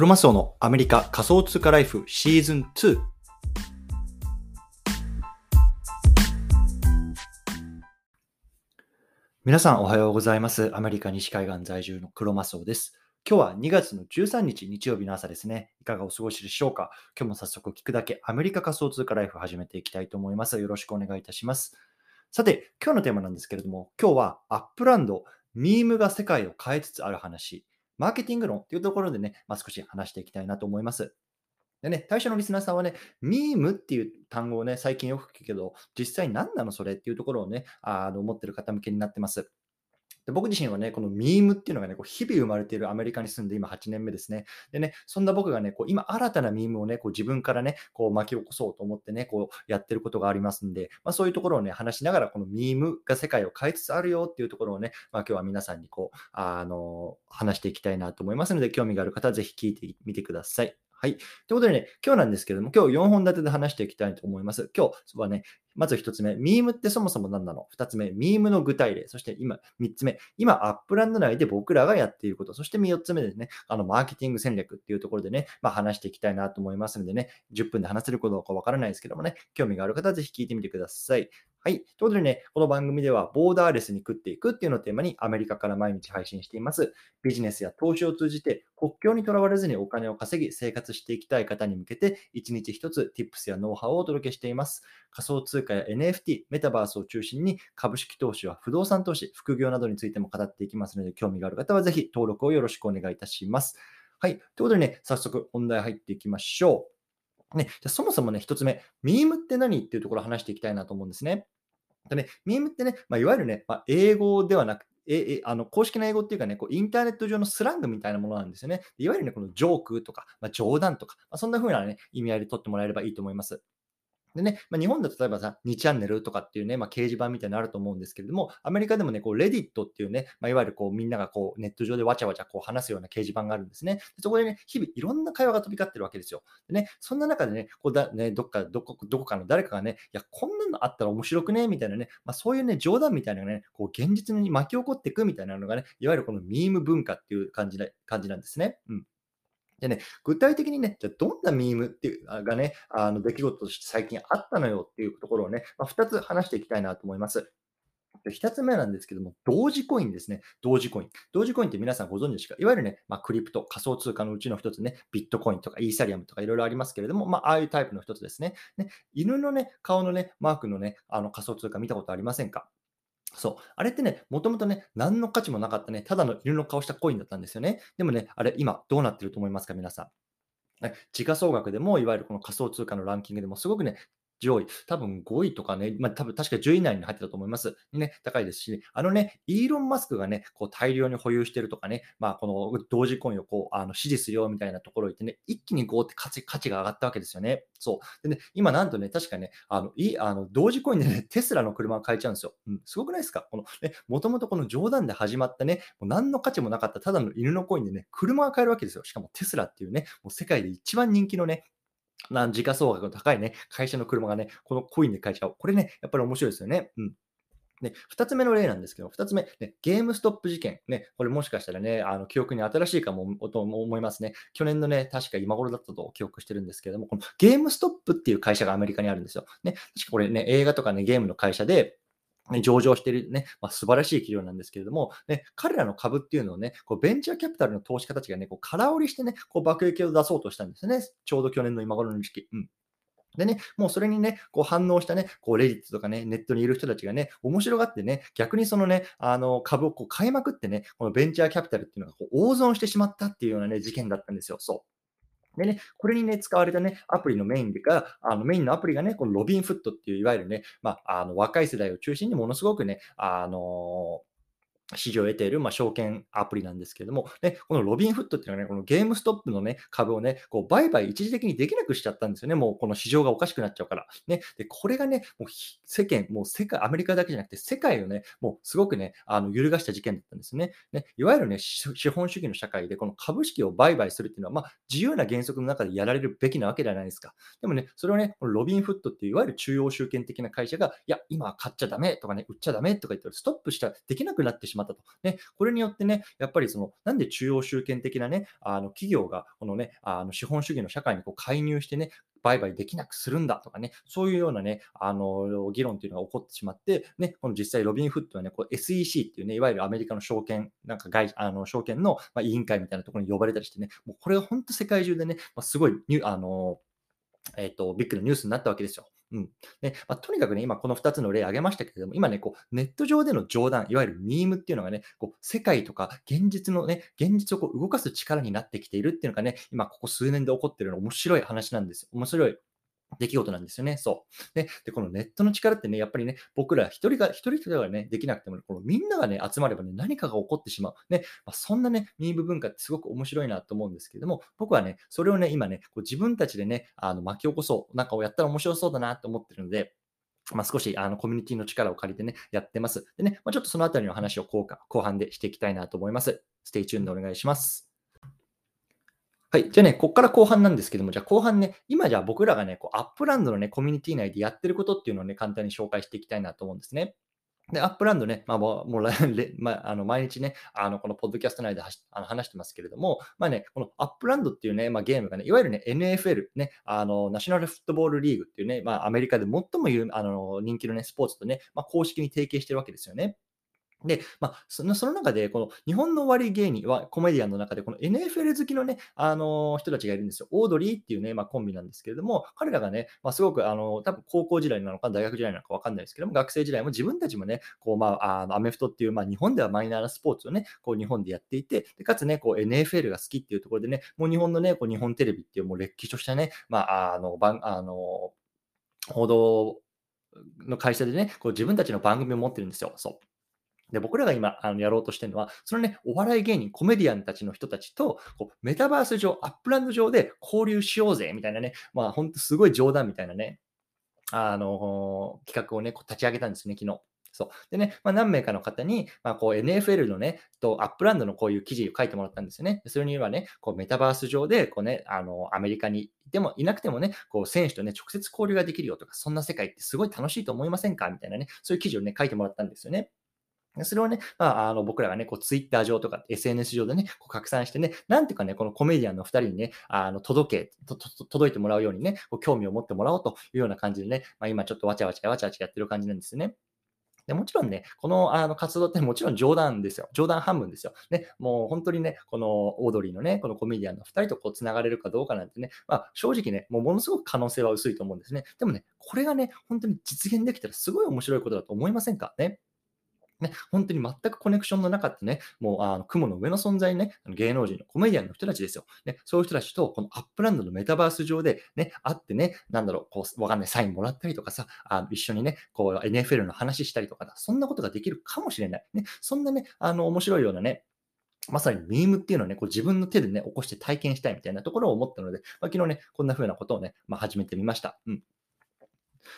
クロマスオのアメリカ仮想通貨ライフシーズン2。皆さんおはようございます。アメリカ西海岸在住のクロマスオです。今日は2月の13日日曜日の朝ですね。いかがお過ごしでしょうか？今日も早速聞くだけアメリカ仮想通貨ライフ始めていきたいと思います。よろしくお願いいたします。さて、今日のテーマなんですけれども、今日はアップランド、ミームが世界を変えつつある話、マーケティング論というところでね、まあ、少し話していきたいなと思います。でね、対象のリスナーさんはね、ミームっていう単語をね、最近よく聞くけど、実際何なのそれっていうところをね、あの思ってる方向けになってます。で僕自身はね、このミームっていうのがね、こう日々生まれているアメリカに住んで今8年目ですね。でね、そんな僕がね、こう今新たなミームをね、こう自分からね、こう巻き起こそうと思ってね、こうやってることがありますんで、まあ、そういうところをね、話しながら、このミームが世界を変えつつあるよっていうところをね、まあ、今日は皆さんにこう、あの、話していきたいなと思いますので、興味がある方はぜひ聞いてみてください。はい。ということでね、今日なんですけれども、今日4本立てで話していきたいと思います。今日はね、まず1つ目、ミームってそもそも何なの ?2 つ目、ミームの具体例。そして今、3つ目、今、アップランド内で僕らがやっていること。そして4つ目ですね、あの、マーケティング戦略っていうところでね、まあ、話していきたいなと思いますのでね、10分で話せることかわからないですけどもね、興味がある方はぜひ聞いてみてください。はい。ということでね、この番組では、ボーダーレスに食っていくっていうのをテーマに、アメリカから毎日配信しています。ビジネスや投資を通じて、国境にとらわれずにお金を稼ぎ、生活していきたい方に向けて、1日1つ Tips やノウハウをお届けしています。仮想通貨や NFT、メタバースを中心に、株式投資は不動産投資、副業などについても語っていきますので、興味がある方はぜひ登録をよろしくお願いいたします。はい。ということでね、早速本題入っていきましょう。ね、じゃそもそもね、1つ目、ミームって何っていうところを話していきたいなと思うんですね。でね、ミームってね、まあ、いわゆるね、まあ、英語ではなくええあの公式な英語っていうかね、こうインターネット上のスラングみたいなものなんですよね。いわゆるね、このジョークとか、まあ、冗談とか、まあ、そんな風なね、意味合いで取ってもらえればいいと思います。でね、まあ、日本だと例えばさ、2チャンネルとかっていうね、まあ、掲示板みたいなのあると思うんですけれども、アメリカでもね、こう、レディットっていうね、まあ、いわゆるこう、みんながこう、ネット上でわちゃわちゃこう話すような掲示板があるんですね。でそこでね、日々いろんな会話が飛び交ってるわけですよ。でね、そんな中でね、こうだねどっかどこ、どこかの誰かがね、いや、こんなのあったら面白くね？みたいなね、まあ、そういうね、冗談みたいなのがね、こう、現実に巻き起こっていくみたいなのがね、いわゆるこのミーム文化っていう感じな感じなんですね。うん。でね、具体的にね、じゃどんなミームっていうがね、あの出来事として最近あったのよっていうところをね、まあ、2つ話していきたいなと思います。で1つ目なんですけども、同時コインですね。同時コイン。同時コインって皆さんご存知ですか？いわゆるね、まあ、クリプト、仮想通貨のうちの一つね、ビットコインとかイーサリアムとかいろいろありますけれども、まあ、ああいうタイプの一つですね。ね犬のね、顔のね、マークのね、あの仮想通貨見たことありませんか？そう。あれってね、もともとね、何の価値もなかったね、ただの犬の顔したコインだったんですよね。でもね、あれ、今、どうなってると思いますか、皆さん。時価総額でも、いわゆるこの仮想通貨のランキングでも、すごくね、上位、多分5位とかね、まあ、多分確か10位以内に入ってたと思います。ね、高いですし、ねあのね、イーロン・マスクがね、こう大量に保有してるとかね、まあ、この同時コインをこうあの支持するよみたいなところを言ってね、一気にこうって価値価値が上がったわけですよね。そう。でね、今なんとね、確かね、あのいあの同時コインでね、テスラの車を買えちゃうんですよ。うん、すごくないですか？この、ね、もともとこの冗談で始まったね、もう何の価値もなかったただの犬のコインでね、車が買えるわけですよ。しかもテスラっていうね、もう世界で一番人気のね、な時価総額の高いね、会社の車がね、このコインで買えちゃう。これね、やっぱり面白いですよね。うん。で、2つ目の例なんですけど、2つ目、ね、ゲームストップ事件。ね、これもしかしたらね、あの記憶に新しいかもと思いますね。去年のね、確か今頃だったと記憶してるんですけれども、このゲームストップっていう会社がアメリカにあるんですよ。ね、確かこれね、映画とかね、ゲームの会社で、ね、上場しているね、まあ、素晴らしい企業なんですけれども、ね、彼らの株っていうのをね、こうベンチャーキャピタルの投資家たちがね、こう空売りしてね、こう爆撃を出そうとしたんですね。ちょうど去年の今頃の時期。うん。でね、もうそれにね、こう反応したね、こうレディットとかね、ネットにいる人たちがね、面白がってね、逆にそのね、あの株をこう買いまくってね、このベンチャーキャピタルっていうのがこう大損してしまったっていうようなね、事件だったんですよ。そう。でね、これにね、使われたね、アプリのメインが、あのメインのアプリがね、このロビンフットっていう、いわゆるね、まあ、あの若い世代を中心にものすごくね、あの市場を得ている、まあ、証券アプリなんですけれども、ね、このロビンフットっていうのはね、このゲームストップのね、株をね、こう売買一時的にできなくしちゃったんですよね。もうこの市場がおかしくなっちゃうから。ね、で、これがね、もう世間、もう世界、アメリカだけじゃなくて世界をね、もうすごくね、あの揺るがした事件だったんですね。ね、いわゆるね、資本主義の社会でこの株式を売買するっていうのは、まあ、自由な原則の中でやられるべきなわけではないですか。でもね、それをね、このロビンフットっていういわゆる中央集権的な会社が、いや、今は買っちゃダメとかね、売っちゃダメとか言ってストップした、できなくなってしまうまったと。ね、これによってね、やっぱりその、なんで中央集権的なね、あの企業が、このね、あの資本主義の社会にこう介入してね、売買できなくするんだとかね、そういうようなね、あの、議論っていうのが起こってしまって、ね、この実際ロビンフットはね、こう SEC っていうね、いわゆるアメリカの証券、なんか外、あの、証券の、ま、委員会みたいなところに呼ばれたりしてね、もうこれが本当世界中でね、まあ、すごいニュ、あの、えっ、ー、と、ビッグなニュースになったわけですよ。うん。で、まあ、とにかくね、今この2つの例挙げましたけれども、今ね、こう、ネット上での冗談、いわゆるミームっていうのがね、こう、世界とか現実のね、現実をこう動かす力になってきているっていうのがね、今ここ数年で起こってるの面白い話なんですよ。面白い出来事なんですよね。そう。で、でこのネットの力ってね、やっぱりね、僕ら一人が、一人一人がね、できなくても、このみんながね、集まればね、何かが起こってしまう。ね、まあ、そんなね、ミーム文化ってすごく面白いなと思うんですけども、僕はね、それをね、今ね、こう自分たちでね、あの巻き起こそう、なんかをやったら面白そうだなと思ってるので、まあ、少しあのコミュニティの力を借りてね、やってます。でね、まあ、ちょっとそのあたりの話を後後半でしていきたいなと思います。 stay tuned でお願いします。はい。じゃあね、ここから後半なんですけども、じゃあ後半ね、今じゃあ僕らがね、こうアップランドのね、コミュニティ内でやってることっていうのをね、簡単に紹介していきたいなと思うんですね。で、アップランドね、まあ、もう、まあ、あの毎日ね、あのこのポッドキャスト内であの話してますけれども、まあね、このアップランドっていうね、まあ、ゲームがね、いわゆるね、NFL、ね、あのナショナルフットボールリーグっていうね、まあ、アメリカで最も有あの人気のね、スポーツとね、まあ、公式に提携してるわけですよね。で、まあ、そのその中で、この日本のお笑い芸人は、コメディアンの中で、この NFL 好きのね、あのー、人たちがいるんですよ。オードリーっていうね、まあ、コンビなんですけれども、彼らがね、まあ、すごく、あのー、多分高校時代なのか、大学時代なのか分かんないですけども、学生時代も自分たちもね、こう、まあ、あのアメフトっていう、まあ、日本ではマイナーなスポーツをね、こう、日本でやっていて、でかつね、こう、NFL が好きっていうところでね、もう日本のね、こう日本テレビっていう、もうれっきとしたね、まあ、あの、番、あの、報道の会社でね、こう自分たちの番組を持ってるんですよ。そう。で、僕らが今あのやろうとしてるのは、そのね、お笑い芸人、コメディアンたちの人たちと、こうメタバース上、アップランド上で交流しようぜ、みたいなね、まあ本当すごい冗談みたいなね、あの企画をね、立ち上げたんですね、昨日。そう。でね、まあ、何名かの方に、まあ、こう NFL のね、とアップランドのこういう記事を書いてもらったんですよね。それにはね、こうメタバース上で、こうね、あの、アメリカにいてもいなくてもね、こう選手とね、直接交流ができるよとか、そんな世界ってすごい楽しいと思いませんか？みたいなね、そういう記事をね、書いてもらったんですよね。それをね、まあ、あの僕らがね、こうツイッター上とか SNS 上でね、こう拡散してね、なんていうかね、このコメディアンの2人にね、あの届け、届いてもらうようにね、こう興味を持ってもらおうというような感じでね、まあ、今ちょっとわちゃわちゃわちゃわちゃやってる感じなんですね。でもちろんね、このあの活動ってもちろん冗談ですよ。冗談半分ですよ。ね、もう本当にね、このオードリーのね、このコメディアンの2人とこう繋がれるかどうかなんてね、まあ、正直ね、もうものすごく可能性は薄いと思うんですね。でもね、これがね、本当に実現できたらすごい面白いことだと思いませんか？ね。ね、本当に全くコネクションのなかったね、もうあの雲の上の存在ね、芸能人のコメディアンの人たちですよ。ね、そういう人たちと、このアップランドのメタバース上でね、会ってね、なんだろう、こう、わかんない、サインもらったりとかさ、あ一緒にね、こう、NFL の話したりとかそんなことができるかもしれない。ね、そんなね、あの、面白いようなね、まさにミームっていうのをね、こう自分の手でね、起こして体験したいみたいなところを思ったので、まあ、昨日ね、こんな風なことをね、まあ、始めてみました。うん。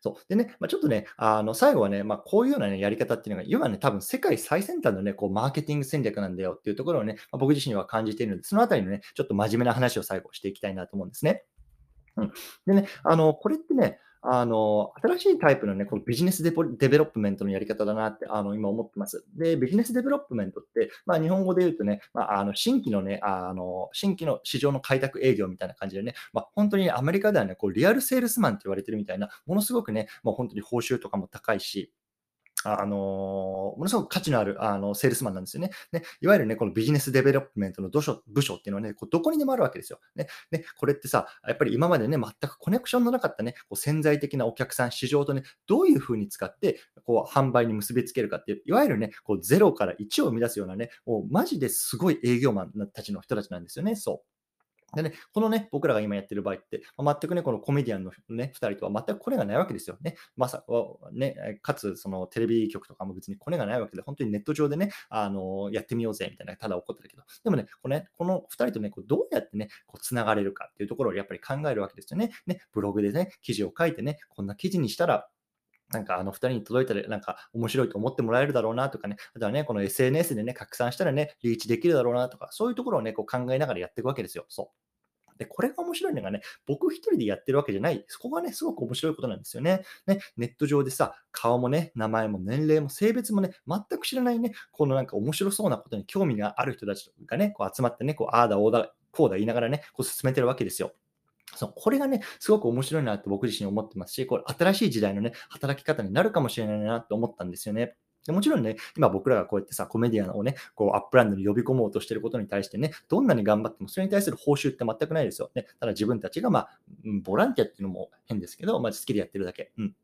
そう。でね、まあ、ちょっとね、あの、最後はね、まあ、こういうようなね、やり方っていうのが、要はね、多分世界最先端のね、こう、マーケティング戦略なんだよっていうところをね、まあ、僕自身は感じているので、そのあたりのね、ちょっと真面目な話を最後していきたいなと思うんですね。うん。でね、あの、これってね、あの、新しいタイプのね、この business de development のやり方だなって、あの、今思ってます。で、 business development って、まあ、日本語で言うとね、まあ、あの、新規のね、あの、新規の市場の開拓営業みたいな感じでね、まあ、本当にアメリカではね、こう、 real salesman って言われてるみたいな、ものすごくね、もう本当に報酬とかも高いし、あのものすごく価値のあるあのセールスマンなんですよね。ねいわゆるね、この business development の部署部署っていうのはね、こうどこにでもあるわけですよ。ねね、これってさ、やっぱり今までね、全くコネクションのなかったね、こう潜在的なお客さん、市場とね、どういうふうに使って、こう販売に結びつけるかっていう、いわゆるね、こう0から1を生み出すようなね、もうマジですごい営業マンたちの人たちなんですよね。そう。でね、このね、僕らが今やってる場合って、全くね、このコメディアンのね、2人とは全くコネがないわけですよね。まさね、かつ、そのテレビ局とかも別にコネがないわけで、本当にネット上でね、あのやってみようぜみたいな、ただ怒ってるけど、でもね、このねこの2人とね、こうどうやってね、こう繋がれるかっていうところをやっぱり考えるわけですよね。ね、ブログでね、記事を書いてね、こんな記事にしたら、なんかあの2人に届いたらなんか面白いと思ってもらえるだろうなとかね、あとはね、この SNS でね、拡散したらね、リーチできるだろうなとか、そういうところをね、こう考えながらやっていくわけですよ。そう。で、これが面白いのがね、僕一人でやってるわけじゃない。そこがね、すごく面白いことなんですよね。ね、ネット上でさ、顔もね、名前も年齢も性別もね、全く知らないね、このなんか面白そうなことに興味がある人たちがね、こう集まってね、こう、ああだ、おうだ、こうだ言いながらね、こう進めてるわけですよ。そう、これがね、すごく面白いなって僕自身思ってますし、これ新しい時代のね、働き方になるかもしれないなって思ったんですよね。でもちろんね、今僕らがこうやってさ、コメディアンをね、こうアップランドに呼び込もうとしてることに対してね、どんなに頑張ってもそれに対する報酬って全くないですよ。ね、ただ自分たちがまあ、ボランティアっていうのも変ですけど、まあ、好きでやってるだけ。うん。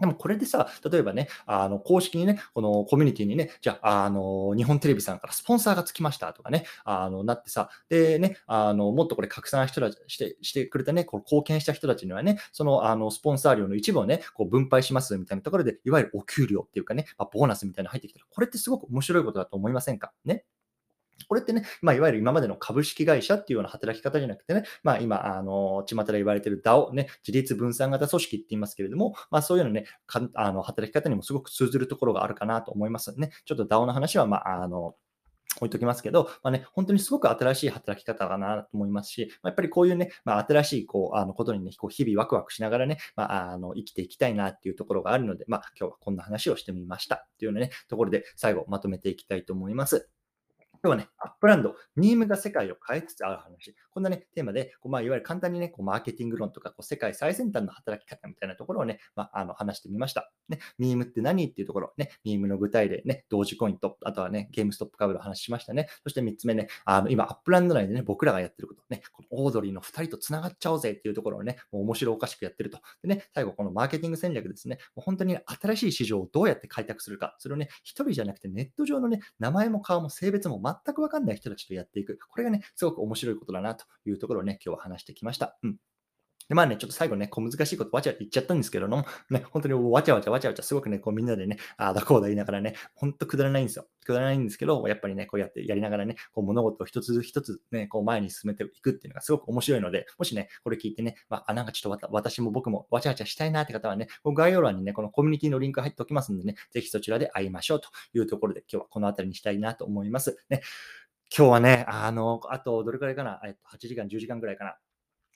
でもこれでさ、例えばね、あの、公式にね、このコミュニティにね、じゃあ、あの、日本テレビさんからスポンサーがつきましたとかね、あの、なってさ、でね、あの、もっとこれ拡散人たちして、してくれたね、こう貢献した人たちにはね、その、あの、スポンサー料の一部をね、こう分配しますみたいなところで、いわゆるお給料っていうかね、まあ、ボーナスみたいなの入ってきたら、これってすごく面白いことだと思いませんか？ね。これってね、まあ、いわゆる今までの株式会社っていうような働き方じゃなくてね、まあ、今、あの、巷で言われてる DAO、ね、自立分散型組織って言いますけれども、まあ、そういうのね、かあの働き方にもすごく通ずるところがあるかなと思いますね。ちょっと DAO の話は、まあ、あの、置いときますけど、まあね、本当にすごく新しい働き方かなと思いますし、まあ、やっぱりこういうね、まあ、新しいこうあのことにね、こう日々ワクワクしながらね、まあ、あの生きていきたいなっていうところがあるので、まあ、今日はこんな話をしてみましたっていうようなね、ところで最後まとめていきたいと思います。今日はね、アップランド、ミームが世界を変えつつある話。こんなね、テーマで、こうまあ、いわゆる簡単にね、こうマーケティング論とか、こう世界最先端の働き方みたいなところをね、まあ、あの話してみました。ね、ミームって何っていうところ、ね、ミームの具体例、ね、ドージコインと、あとはね、ゲームストップ株の話しましたね。そして3つ目ね、あの今、アップランド内でね、僕らがやってること、ね、このオードリーの2人と繋がっちゃおうぜっていうところをね、もう面白おかしくやってると。でね、最後、このマーケティング戦略ですね、もう本当に新しい市場をどうやって開拓するか、それをね、1人じゃなくてネット上のね、名前も顔も性別も全くわかんない人たちとやっていく。これがね、すごく面白いことだなというところをね、今日は話してきました。うん。で、まあね、ちょっと最後ね、こう難しいことわちゃ言っちゃったんですけども、ね、本当にわちゃわちゃわちゃわちゃすごくね、こうみんなでね、ああだこうだ言いながらね、ほんとくだらないんですよ。くだらないんですけど、やっぱりね、こうやってやりながらね、こう物事を一つ一つね、こう前に進めていくっていうのがすごく面白いので、もしね、これ聞いてね、まあ、なんかちょっと私も僕もわちゃわちゃしたいなって方はね、概要欄にね、このコミュニティのリンク入っておきますんでね、ぜひそちらで会いましょうというところで、今日はこの辺りにしたいなと思います。ね、今日はね、あの、あとどれくらいかな、えっと、8時間、10時間くらいかな？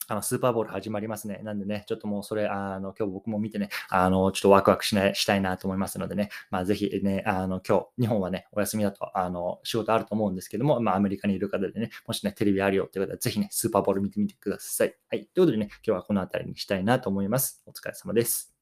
あの、スーパーボール始まりますね。なんでね、ちょっともうそれ、あの、今日僕も見てね、あの、ちょっとワクワクしない、したいなと思いますのでね、まあぜひね、あの、今日、日本はね、お休みだと、あの、仕事あると思うんですけども、まあアメリカにいる方でね、もしね、テレビあるよって方は、ぜひね、スーパーボール見てみてください。はい。ということでね、今日はこの辺りにしたいなと思います。お疲れ様です。